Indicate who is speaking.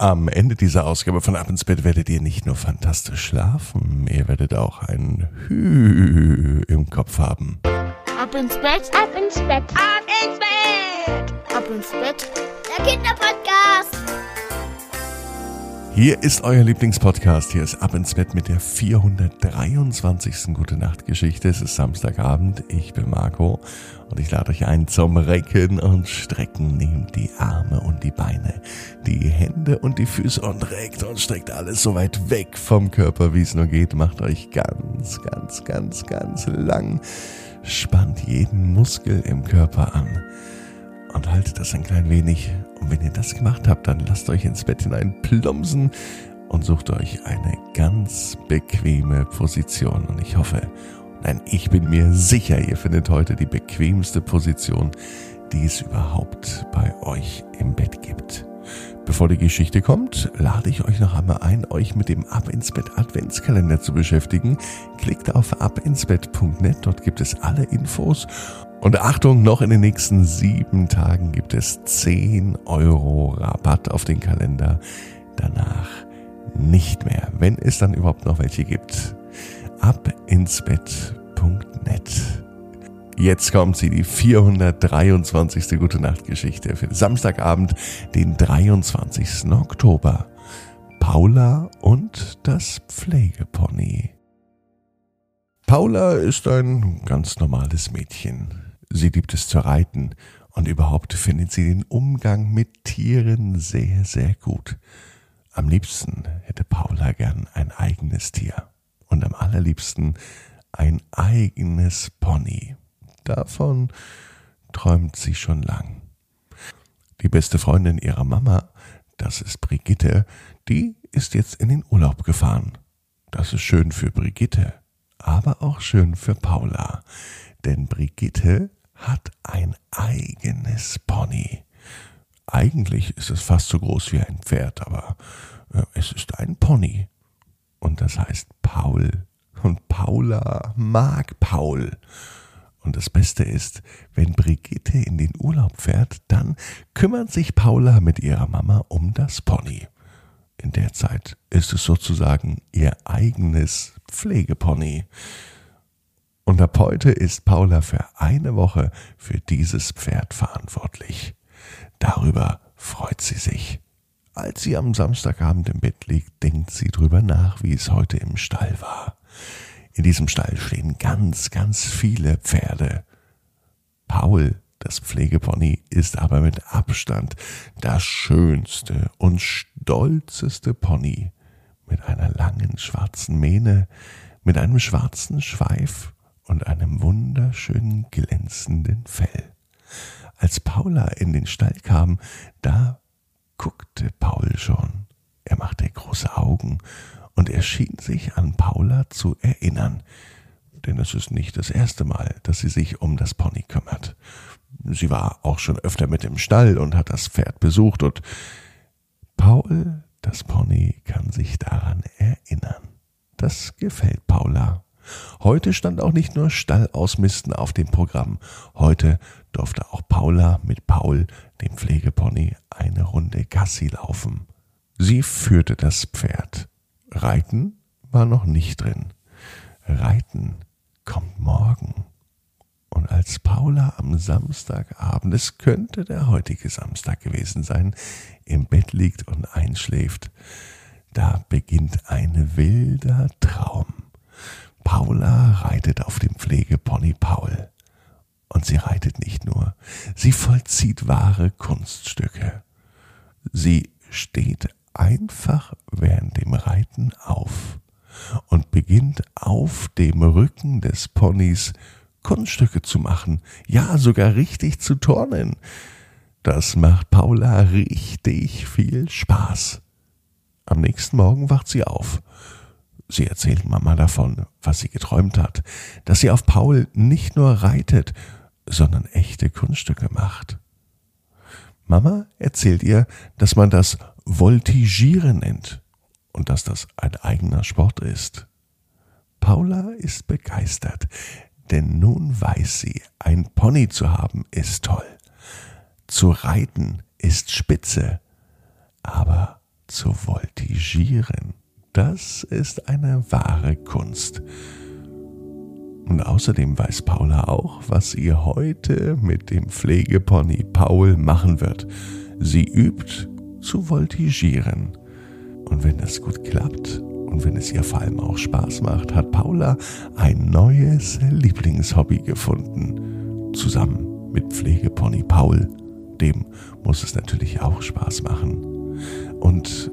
Speaker 1: Am Ende dieser Ausgabe von Ab ins Bett werdet ihr nicht nur fantastisch schlafen, ihr werdet auch ein Hü im Kopf haben.
Speaker 2: Ab ins Bett,
Speaker 3: Ab ins Bett,
Speaker 2: ab ins Bett, ab ins Bett.
Speaker 3: der Kinderpodcast.
Speaker 1: Hier ist euer Lieblingspodcast. Hier ist Ab ins Bett mit der 423. Gute Nacht Geschichte. Es ist Samstagabend. Ich bin Marco und ich lade euch ein zum Recken und Strecken. Nehmt die Arme und die Beine, die Hände und die Füße und reckt und streckt alles so weit weg vom Körper, wie es nur geht. Macht euch ganz, ganz, ganz, ganz lang. Spannt jeden Muskel im Körper an und haltet das ein klein wenig. Und wenn ihr das gemacht habt, dann lasst euch ins Bett hinein plumpsen und sucht euch eine ganz bequeme Position. Und ich hoffe, nein, ich bin mir sicher, ihr findet heute die bequemste Position, die es überhaupt bei euch im Bett gibt. Bevor die Geschichte kommt, lade ich euch noch einmal ein, euch mit dem Ab ins Bett Adventskalender zu beschäftigen. Klickt auf abinsbett.net, dort gibt es alle Infos. Und Achtung, noch in den nächsten sieben Tagen gibt es 10 Euro Rabatt auf den Kalender. Danach nicht mehr, wenn es dann überhaupt noch welche gibt. Abinsbett.net. Jetzt kommt sie, die 423. Gute Nacht Geschichte für Samstagabend, den 23. Oktober. Paula und das Pflegepony. Paula ist ein ganz normales Mädchen. Sie liebt es zu reiten und überhaupt findet sie den Umgang mit Tieren sehr, sehr gut. Am liebsten hätte Paula gern ein eigenes Tier und am allerliebsten ein eigenes Pony. Davon träumt sie schon lang. Die beste Freundin ihrer Mama, das ist Brigitte, die ist jetzt in den Urlaub gefahren. Das ist schön für Brigitte, aber auch schön für Paula, denn Brigitte hat ein eigenes Pony. Eigentlich ist es fast so groß wie ein Pferd, aber äh, es ist ein Pony. Und das heißt Paul. Und Paula mag Paul. Und das Beste ist, wenn Brigitte in den Urlaub fährt, dann kümmert sich Paula mit ihrer Mama um das Pony. In der Zeit ist es sozusagen ihr eigenes Pflegepony. Und ab heute ist Paula für eine Woche für dieses Pferd verantwortlich. Darüber freut sie sich. Als sie am Samstagabend im Bett liegt, denkt sie drüber nach, wie es heute im Stall war. In diesem Stall stehen ganz, ganz viele Pferde. Paul, das Pflegepony, ist aber mit Abstand das schönste und stolzeste Pony mit einer langen schwarzen Mähne, mit einem schwarzen Schweif und einem wunderschönen glänzenden Fell. Als Paula in den Stall kam, da guckte Paul schon. Er machte große Augen und er schien sich an Paula zu erinnern. Denn es ist nicht das erste Mal, dass sie sich um das Pony kümmert. Sie war auch schon öfter mit im Stall und hat das Pferd besucht und Paul, das Pony, kann sich daran erinnern. Das gefällt Paula. Heute stand auch nicht nur Stallausmisten auf dem Programm. Heute durfte auch Paula mit Paul, dem Pflegepony, eine Runde Gassi laufen. Sie führte das Pferd. Reiten war noch nicht drin. Reiten kommt morgen. Und als Paula am Samstagabend, es könnte der heutige Samstag gewesen sein, im Bett liegt und einschläft, da beginnt ein wilder Traum. Reitet auf dem Pflegepony Paul. Und sie reitet nicht nur, sie vollzieht wahre Kunststücke. Sie steht einfach während dem Reiten auf und beginnt auf dem Rücken des Ponys Kunststücke zu machen, ja sogar richtig zu turnen. Das macht Paula richtig viel Spaß. Am nächsten Morgen wacht sie auf. Sie erzählt Mama davon, was sie geträumt hat, dass sie auf Paul nicht nur reitet, sondern echte Kunststücke macht. Mama erzählt ihr, dass man das Voltigieren nennt und dass das ein eigener Sport ist. Paula ist begeistert, denn nun weiß sie, ein Pony zu haben ist toll. Zu reiten ist spitze, aber zu voltigieren, das ist eine wahre Kunst. Und außerdem weiß Paula auch, was sie heute mit dem Pflegepony Paul machen wird. Sie übt zu voltigieren. Und wenn das gut klappt und wenn es ihr vor allem auch Spaß macht, hat Paula ein neues Lieblingshobby gefunden. Zusammen mit Pflegepony Paul. Dem muss es natürlich auch Spaß machen. Und